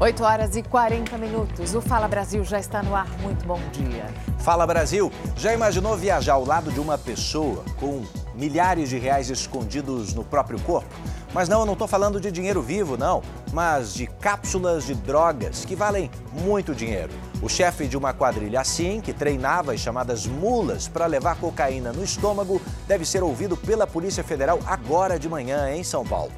8 horas e 40 minutos. O Fala Brasil já está no ar. Muito bom dia. Fala Brasil. Já imaginou viajar ao lado de uma pessoa com milhares de reais escondidos no próprio corpo? Mas não, eu não estou falando de dinheiro vivo, não, mas de cápsulas de drogas que valem muito dinheiro. O chefe de uma quadrilha assim, que treinava as chamadas mulas para levar cocaína no estômago, deve ser ouvido pela Polícia Federal agora de manhã em São Paulo.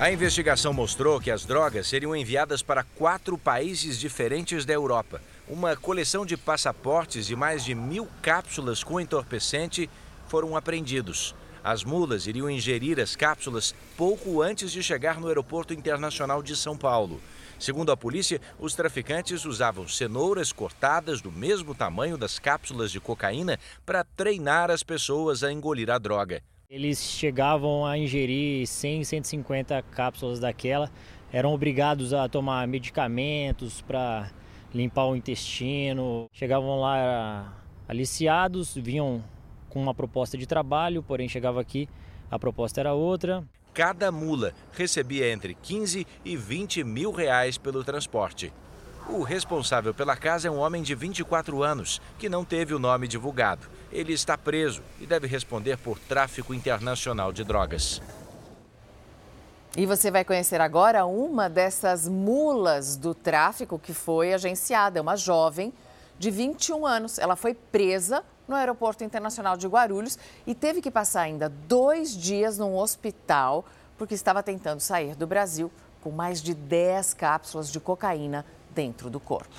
A investigação mostrou que as drogas seriam enviadas para quatro países diferentes da Europa. Uma coleção de passaportes e mais de mil cápsulas com entorpecente foram apreendidos. As mulas iriam ingerir as cápsulas pouco antes de chegar no Aeroporto Internacional de São Paulo. Segundo a polícia, os traficantes usavam cenouras cortadas do mesmo tamanho das cápsulas de cocaína para treinar as pessoas a engolir a droga. Eles chegavam a ingerir 100, 150 cápsulas daquela, eram obrigados a tomar medicamentos para limpar o intestino. Chegavam lá aliciados, vinham com uma proposta de trabalho, porém chegava aqui, a proposta era outra. Cada mula recebia entre 15 e 20 mil reais pelo transporte. O responsável pela casa é um homem de 24 anos, que não teve o nome divulgado. Ele está preso e deve responder por tráfico internacional de drogas. E você vai conhecer agora uma dessas mulas do tráfico que foi agenciada. É uma jovem de 21 anos. Ela foi presa no Aeroporto Internacional de Guarulhos e teve que passar ainda dois dias num hospital porque estava tentando sair do Brasil com mais de 10 cápsulas de cocaína dentro do corpo.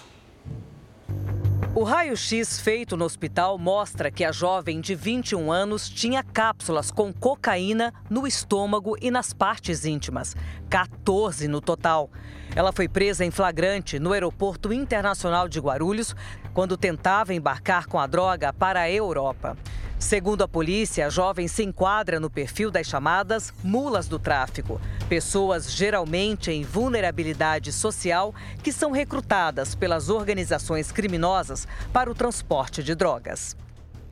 O raio-x feito no hospital mostra que a jovem de 21 anos tinha cápsulas com cocaína no estômago e nas partes íntimas, 14 no total. Ela foi presa em flagrante no Aeroporto Internacional de Guarulhos quando tentava embarcar com a droga para a Europa. Segundo a polícia, a jovem se enquadra no perfil das chamadas mulas do tráfico, pessoas geralmente em vulnerabilidade social que são recrutadas pelas organizações criminosas para o transporte de drogas.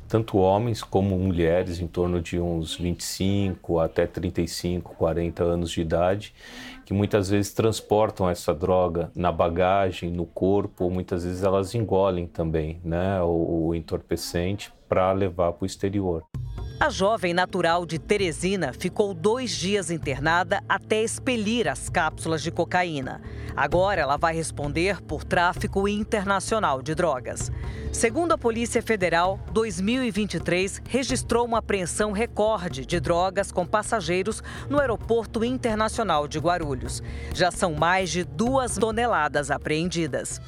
Tanto homens como mulheres, em torno de uns 25 até 35, 40 anos de idade, que muitas vezes transportam essa droga na bagagem, no corpo, ou muitas vezes elas engolem também né, o, o entorpecente para levar para o exterior. A jovem natural de Teresina ficou dois dias internada até expelir as cápsulas de cocaína. Agora ela vai responder por tráfico internacional de drogas. Segundo a Polícia Federal, 2023 registrou uma apreensão recorde de drogas com passageiros no Aeroporto Internacional de Guarulhos. Já são mais de duas toneladas apreendidas.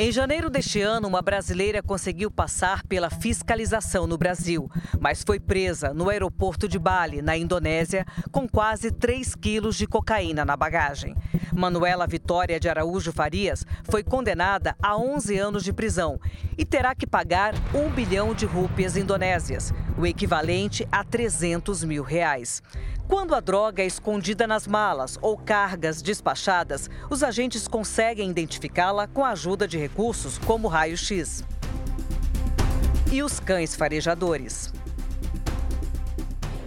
Em janeiro deste ano, uma brasileira conseguiu passar pela fiscalização no Brasil, mas foi presa no aeroporto de Bali, na Indonésia, com quase 3 quilos de cocaína na bagagem. Manuela Vitória de Araújo Farias foi condenada a 11 anos de prisão e terá que pagar 1 bilhão de rúpias indonésias, o equivalente a 300 mil reais. Quando a droga é escondida nas malas ou cargas despachadas, os agentes conseguem identificá-la com a ajuda de recursos como raio-x. E os cães farejadores.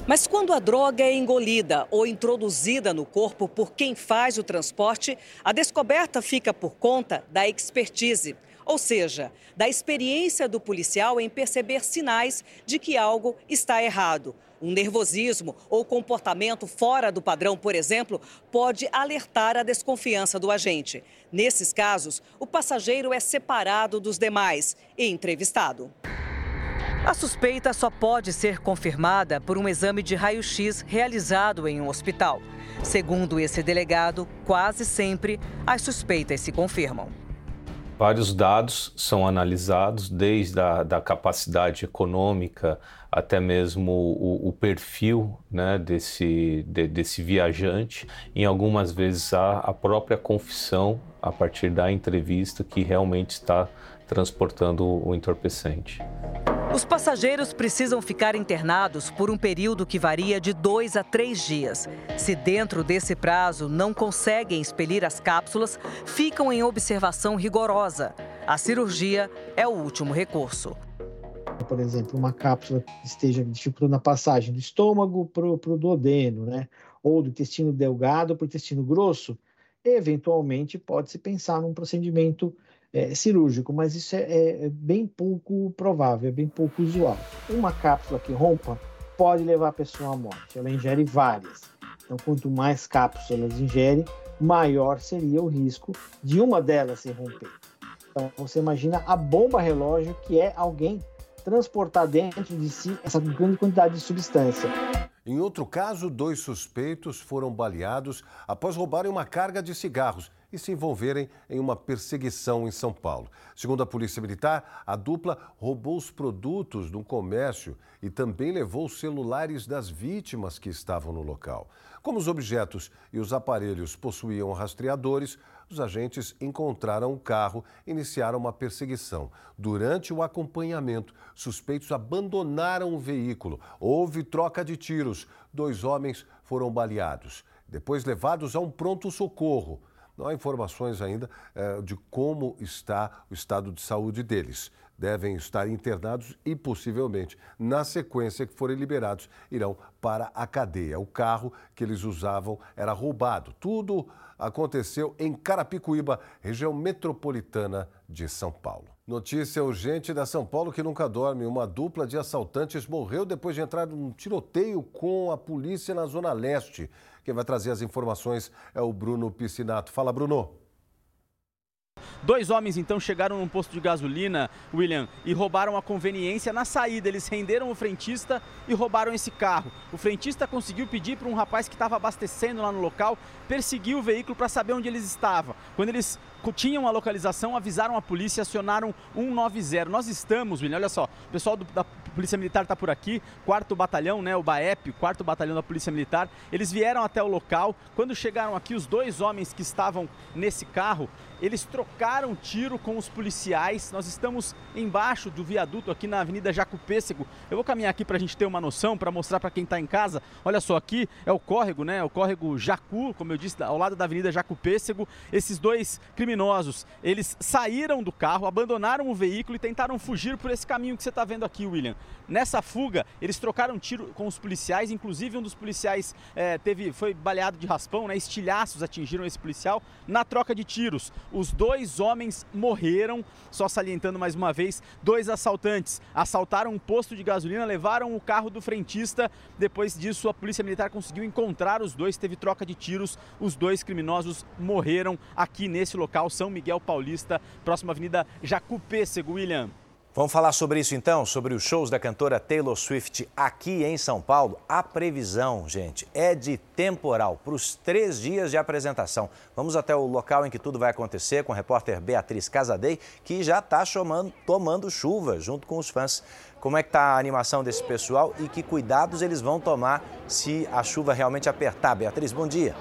Mas quando a droga é engolida ou introduzida no corpo por quem faz o transporte, a descoberta fica por conta da expertise, ou seja, da experiência do policial em perceber sinais de que algo está errado um nervosismo ou comportamento fora do padrão, por exemplo, pode alertar a desconfiança do agente. Nesses casos, o passageiro é separado dos demais e entrevistado. A suspeita só pode ser confirmada por um exame de raio-x realizado em um hospital. Segundo esse delegado, quase sempre as suspeitas se confirmam. Vários dados são analisados, desde a da capacidade econômica até mesmo o, o perfil né, desse, de, desse viajante. Em algumas vezes há a própria confissão a partir da entrevista que realmente está transportando o entorpecente. Os passageiros precisam ficar internados por um período que varia de dois a três dias. Se dentro desse prazo não conseguem expelir as cápsulas, ficam em observação rigorosa. A cirurgia é o último recurso. Por exemplo, uma cápsula que esteja dificultando a passagem do estômago para o duodeno, né? ou do intestino delgado para o intestino grosso, eventualmente pode-se pensar num procedimento é, cirúrgico, mas isso é, é, é, bem pouco provável, é bem pouco usual. Uma cápsula que rompa pode levar a pessoa à morte, ela ingere várias. Então, quanto mais cápsulas ingere, maior seria o risco de uma delas se romper. Então, você imagina a bomba relógio que é alguém transportar dentro de si essa grande quantidade de substância. Em outro caso, dois suspeitos foram baleados após roubarem uma carga de cigarros e se envolverem em uma perseguição em São Paulo. Segundo a Polícia Militar, a dupla roubou os produtos do comércio e também levou os celulares das vítimas que estavam no local. Como os objetos e os aparelhos possuíam rastreadores, os agentes encontraram o carro e iniciaram uma perseguição. Durante o acompanhamento, suspeitos abandonaram o veículo. Houve troca de tiros. Dois homens foram baleados, depois levados a um pronto-socorro. Não há informações ainda eh, de como está o estado de saúde deles. Devem estar internados e, possivelmente, na sequência que forem liberados, irão para a cadeia. O carro que eles usavam era roubado. Tudo aconteceu em Carapicuíba, região metropolitana de São Paulo. Notícia urgente da São Paulo que nunca dorme. Uma dupla de assaltantes morreu depois de entrar num tiroteio com a polícia na Zona Leste. Quem vai trazer as informações é o Bruno Piscinato. Fala, Bruno. Dois homens então chegaram num posto de gasolina, William, e roubaram a conveniência na saída. Eles renderam o frentista e roubaram esse carro. O frentista conseguiu pedir para um rapaz que estava abastecendo lá no local perseguir o veículo para saber onde eles estavam. Quando eles tinham a localização, avisaram a polícia, acionaram 190. Nós estamos, William, olha só, o pessoal do, da Polícia Militar está por aqui, quarto batalhão, né, o BAEP, quarto batalhão da Polícia Militar. Eles vieram até o local. Quando chegaram aqui, os dois homens que estavam nesse carro, eles trocaram tiro com os policiais. Nós estamos embaixo do viaduto aqui na Avenida Jacupêssego. Eu vou caminhar aqui para a gente ter uma noção, para mostrar para quem está em casa. Olha só, aqui é o córrego, né? O córrego Jacu, como eu disse, ao lado da Avenida Jacupêssego. Esses dois criminosos, eles saíram do carro, abandonaram o veículo e tentaram fugir por esse caminho que você está vendo aqui, William. Nessa fuga, eles trocaram tiro com os policiais, inclusive um dos policiais é, teve, foi baleado de raspão, né? Estilhaços atingiram esse policial na troca de tiros. Os dois homens morreram, só salientando mais uma vez, dois assaltantes assaltaram um posto de gasolina, levaram o carro do frentista. Depois disso, a polícia militar conseguiu encontrar os dois, teve troca de tiros. Os dois criminosos morreram aqui nesse local, São Miguel Paulista, próxima Avenida Jacupêssego, William. Vamos falar sobre isso então, sobre os shows da cantora Taylor Swift aqui em São Paulo. A previsão, gente, é de temporal para os três dias de apresentação. Vamos até o local em que tudo vai acontecer com a repórter Beatriz Casadei, que já está tomando chuva junto com os fãs. Como é que está a animação desse pessoal e que cuidados eles vão tomar se a chuva realmente apertar? Beatriz, bom dia.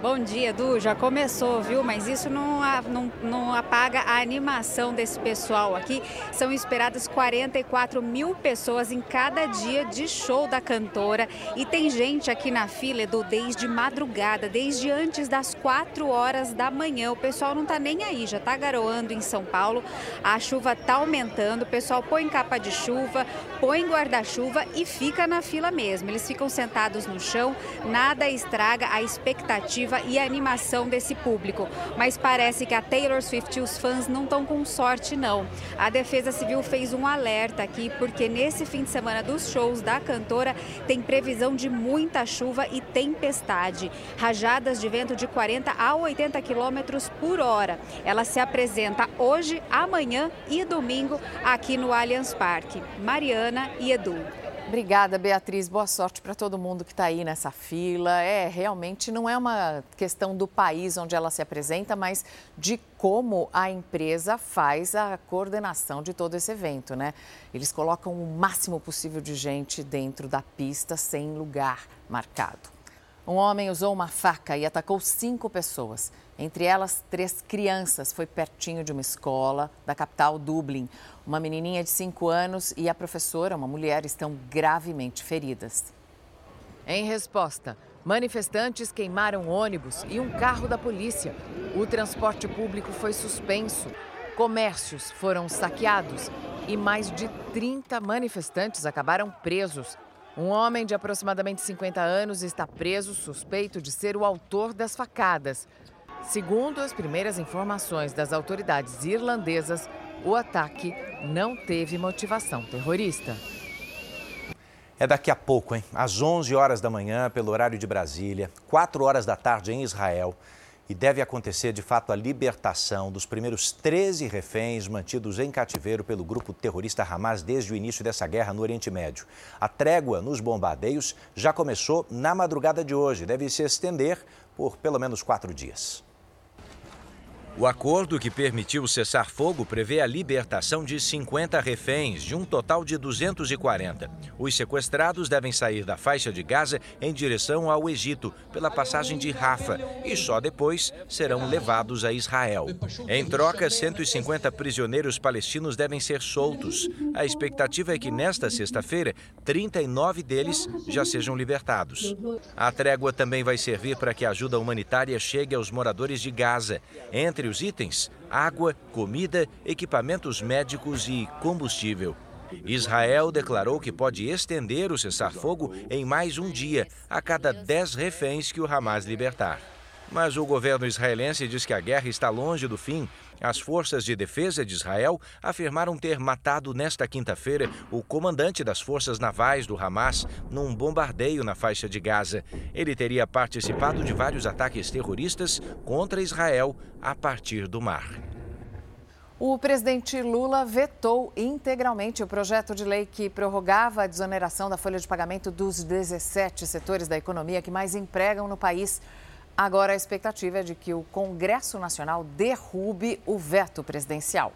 Bom dia, Edu. Já começou, viu? Mas isso não, não, não, apaga a animação desse pessoal aqui. São esperadas 44 mil pessoas em cada dia de show da cantora. E tem gente aqui na fila, Edu, desde madrugada, desde antes das 4 horas da manhã. O pessoal não tá nem aí, já tá garoando em São Paulo. A chuva tá aumentando, o pessoal põe capa de chuva, põe guarda-chuva e fica na fila mesmo. Eles ficam sentados no chão, nada estraga a expectativa expectativa e a animação desse público. Mas parece que a Taylor Swift e os fãs não estão com sorte, não. A Defesa Civil fez um alerta aqui, porque nesse fim de semana dos shows da cantora tem previsão de muita chuva e tempestade. Rajadas de vento de 40 a 80 quilômetros por hora. Ela se apresenta hoje, amanhã e domingo aqui no Allianz Parque. Mariana e Edu. Obrigada, Beatriz. Boa sorte para todo mundo que está aí nessa fila. É, realmente não é uma questão do país onde ela se apresenta, mas de como a empresa faz a coordenação de todo esse evento, né? Eles colocam o máximo possível de gente dentro da pista sem lugar marcado. Um homem usou uma faca e atacou cinco pessoas, entre elas três crianças. Foi pertinho de uma escola da capital Dublin. Uma menininha de cinco anos e a professora, uma mulher, estão gravemente feridas. Em resposta, manifestantes queimaram ônibus e um carro da polícia. O transporte público foi suspenso. Comércios foram saqueados e mais de 30 manifestantes acabaram presos Um homem de aproximadamente 50 anos está preso suspeito de ser o autor das facadas. Segundo as primeiras informações das autoridades irlandesas, o ataque não teve motivação terrorista. É daqui a pouco, hein? Às 11 horas da manhã, pelo horário de Brasília, 4 horas da tarde em Israel. E deve acontecer de fato a libertação dos primeiros 13 reféns mantidos em cativeiro pelo grupo terrorista Hamas desde o início dessa guerra no Oriente Médio. A trégua nos bombardeios já começou na madrugada de hoje, deve se estender por pelo menos quatro dias. O acordo que permitiu cessar fogo prevê a libertação de 50 reféns, de um total de 240. Os sequestrados devem sair da faixa de Gaza em direção ao Egito, pela passagem de Rafa, e só depois serão levados a Israel. Em troca, 150 prisioneiros palestinos devem ser soltos. A expectativa é que nesta sexta-feira, 39 deles já sejam libertados. A trégua também vai servir para que a ajuda humanitária chegue aos moradores de Gaza. Entre os itens: água, comida, equipamentos médicos e combustível. Israel declarou que pode estender o cessar-fogo em mais um dia, a cada 10 reféns que o Hamas libertar. Mas o governo israelense diz que a guerra está longe do fim. As forças de defesa de Israel afirmaram ter matado nesta quinta-feira o comandante das forças navais do Hamas num bombardeio na faixa de Gaza. Ele teria participado de vários ataques terroristas contra Israel a partir do mar. O presidente Lula vetou integralmente o projeto de lei que prorrogava a desoneração da folha de pagamento dos 17 setores da economia que mais empregam no país. Agora a expectativa é de que o Congresso Nacional derrube o veto presidencial.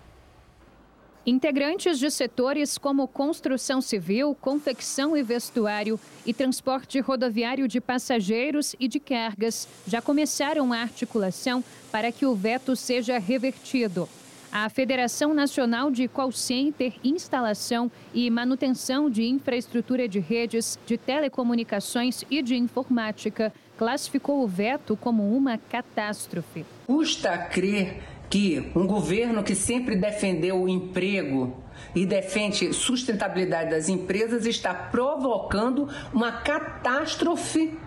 Integrantes de setores como construção civil, confecção e vestuário e transporte rodoviário de passageiros e de cargas já começaram a articulação para que o veto seja revertido. A Federação Nacional de Call Center, Instalação e Manutenção de Infraestrutura de Redes, de Telecomunicações e de Informática classificou o veto como uma catástrofe. Custa crer que um governo que sempre defendeu o emprego e defende sustentabilidade das empresas está provocando uma catástrofe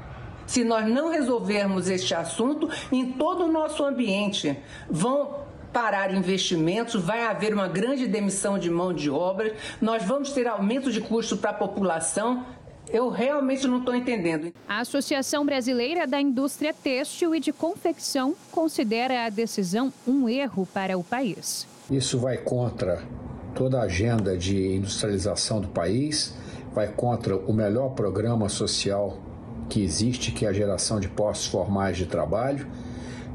se nós não resolvermos este assunto em todo o nosso ambiente. Vão parar investimentos, vai haver uma grande demissão de mão de obra, nós vamos ter aumento de custo para a população. Eu realmente não estou entendendo. A Associação Brasileira da Indústria Têxtil e de Confecção considera a decisão um erro para o país. Isso vai contra toda a agenda de industrialização do país, vai contra o melhor programa social que existe, que é a geração de postos formais de trabalho,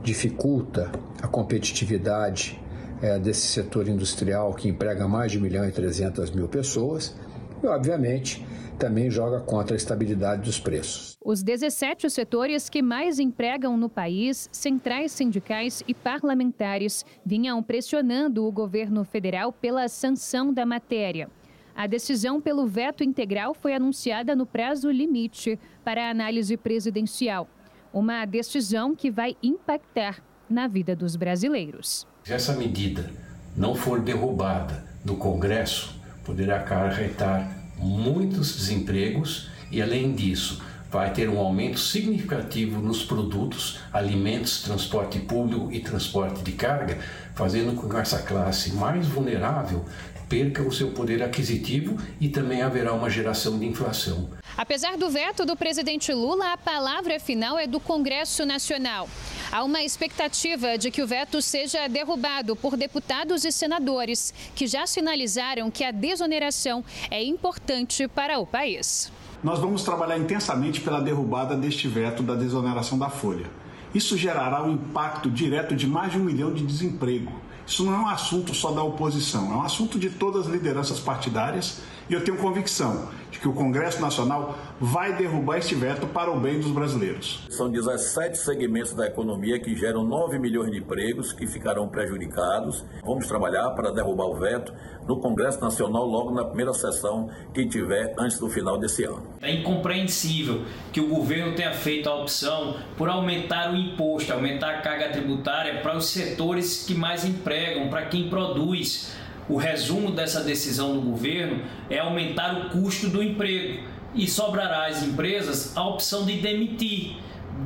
dificulta a competitividade é, desse setor industrial que emprega mais de 1 milhão e 300 mil pessoas e, obviamente, também joga contra a estabilidade dos preços. Os 17 setores que mais empregam no país, centrais sindicais e parlamentares, vinham pressionando o governo federal pela sanção da matéria. A decisão pelo veto integral foi anunciada no prazo limite para a análise presidencial. Uma decisão que vai impactar na vida dos brasileiros. Se essa medida não for derrubada no Congresso, poderá acarretar muitos desempregos e, além disso, vai ter um aumento significativo nos produtos, alimentos, transporte público e transporte de carga, fazendo com que essa classe mais vulnerável perca o seu poder aquisitivo e também haverá uma geração de inflação. Apesar do veto do presidente Lula, a palavra final é do Congresso Nacional. Há uma expectativa de que o veto seja derrubado por deputados e senadores, que já sinalizaram que a desoneração é importante para o país. Nós vamos trabalhar intensamente pela derrubada deste veto da desoneração da folha. Isso gerará um impacto direto de mais de um milhão de desemprego isso não é um assunto só da oposição, é um assunto de todas as lideranças partidárias e eu tenho convicção de que o Congresso Nacional vai derrubar este veto para o bem dos brasileiros. São 17 segmentos da economia que geram 9 milhões de empregos que ficarão prejudicados. Vamos trabalhar para derrubar o veto no Congresso Nacional logo na primeira sessão que tiver antes do final desse ano. É incompreensível que o governo tenha feito a opção por aumentar o imposto, aumentar a carga tributária para os setores que mais empregam, para quem produz o resumo dessa decisão do governo é aumentar o custo do emprego. e sobrará às empresas a opção de demitir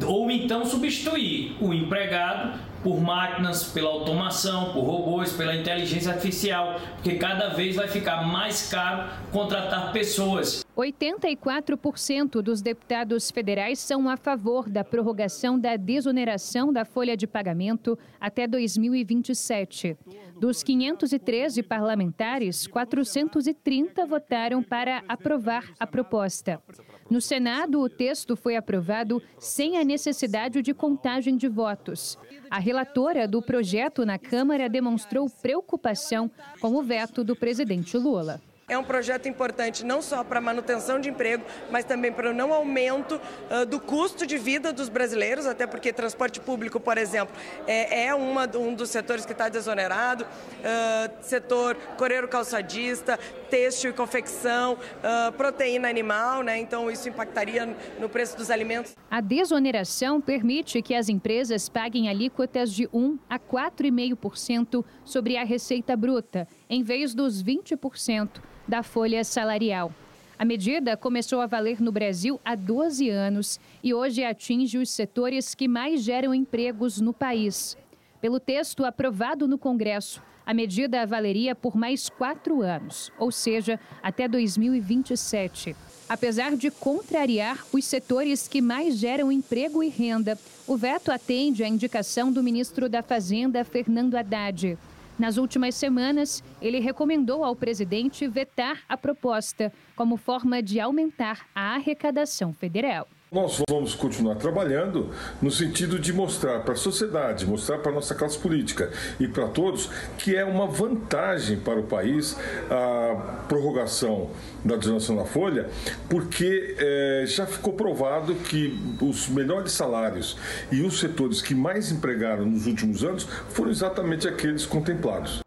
ou então substituir o empregado por máquinas, pela automação, por robôs, pela inteligência artificial, porque cada vez vai ficar mais caro contratar pessoas. 84% dos deputados federais são a favor da prorrogação da desoneração da folha de pagamento até 2027. Dos 513 parlamentares, 430 votaram para aprovar a proposta. No Senado, o texto foi aprovado sem a necessidade de contagem de votos. A relatora do projeto na Câmara demonstrou preocupação com o veto do presidente Lula. É um projeto importante não só para a manutenção de emprego, mas também para o não aumento uh, do custo de vida dos brasileiros, até porque transporte público, por exemplo, é, é uma, um dos setores que está desonerado, uh, setor coreiro calçadista, têxtil e confecção, uh, proteína animal, né? então isso impactaria no preço dos alimentos. A desoneração permite que as empresas paguem alíquotas de 1 a 4,5% sobre a receita bruta, em vez dos 20% da folha salarial. A medida começou a valer no Brasil há 12 anos e hoje atinge os setores que mais geram empregos no país. Pelo texto aprovado no Congresso, a medida valeria por mais quatro anos, ou seja, até 2027. Apesar de contrariar os setores que mais geram emprego e renda, o veto atende à indicação do ministro da Fazenda, Fernando Haddad. Nas últimas semanas, ele recomendou ao presidente vetar a proposta como forma de aumentar a arrecadação federal. Nós vamos continuar trabalhando no sentido de mostrar para a sociedade, mostrar para a nossa classe política e para todos que é uma vantagem para o país a prorrogação da desoneração da folha, porque é, já ficou provado que os melhores salários e os setores que mais empregaram nos últimos anos foram exatamente aqueles contemplados.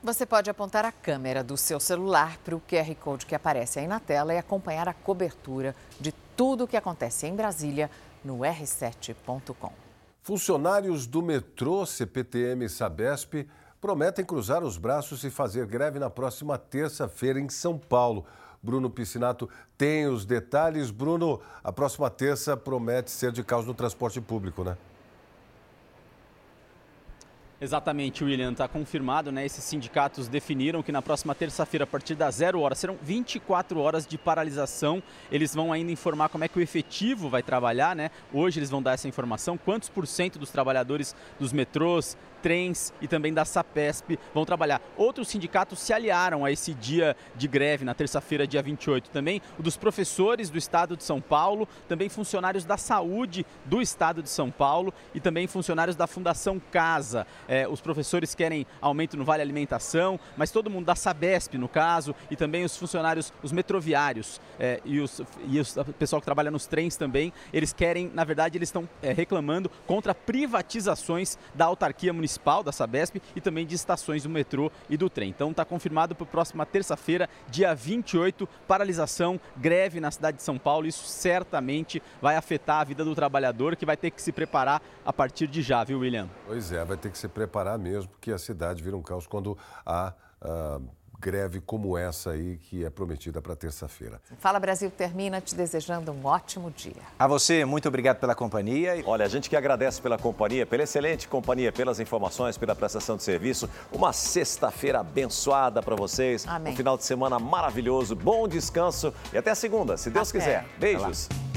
Você pode apontar a câmera do seu celular para o QR Code que aparece aí na tela e acompanhar a cobertura de tudo o que acontece em Brasília no r7.com. Funcionários do metrô CPTM Sabesp prometem cruzar os braços e fazer greve na próxima terça-feira em São Paulo. Bruno Piscinato tem os detalhes. Bruno, a próxima terça promete ser de caos no transporte público, né? Exatamente, William. Está confirmado, né? Esses sindicatos definiram que na próxima terça-feira, a partir das zero horas, serão 24 horas de paralisação. Eles vão ainda informar como é que o efetivo vai trabalhar, né? Hoje eles vão dar essa informação, quantos por cento dos trabalhadores dos metrôs, trens e também da Sapesp vão trabalhar. Outros sindicatos se aliaram a esse dia de greve na terça-feira, dia 28 também, o dos professores do estado de São Paulo, também funcionários da saúde do estado de São Paulo e também funcionários da Fundação Casa. É, os professores querem aumento no Vale Alimentação, mas todo mundo da Sabesp, no caso, e também os funcionários, os metroviários é, e, os, e os, o pessoal que trabalha nos trens também, eles querem, na verdade, eles estão é, reclamando contra privatizações da autarquia municipal da Sabesp e também de estações do metrô e do trem. Então está confirmado para a próxima terça-feira, dia 28, paralisação, greve na cidade de São Paulo. Isso certamente vai afetar a vida do trabalhador que vai ter que se preparar a partir de já, viu, William? Pois é, vai ter que se preparar mesmo, porque a cidade vira um caos quando há. Uh greve como essa aí que é prometida para terça-feira. Fala Brasil termina te desejando um ótimo dia. A você, muito obrigado pela companhia. Olha, a gente que agradece pela companhia, pela excelente companhia, pelas informações, pela prestação de serviço. Uma sexta-feira abençoada para vocês. Amém. Um final de semana maravilhoso, bom descanso e até segunda, se Deus até. quiser. Beijos.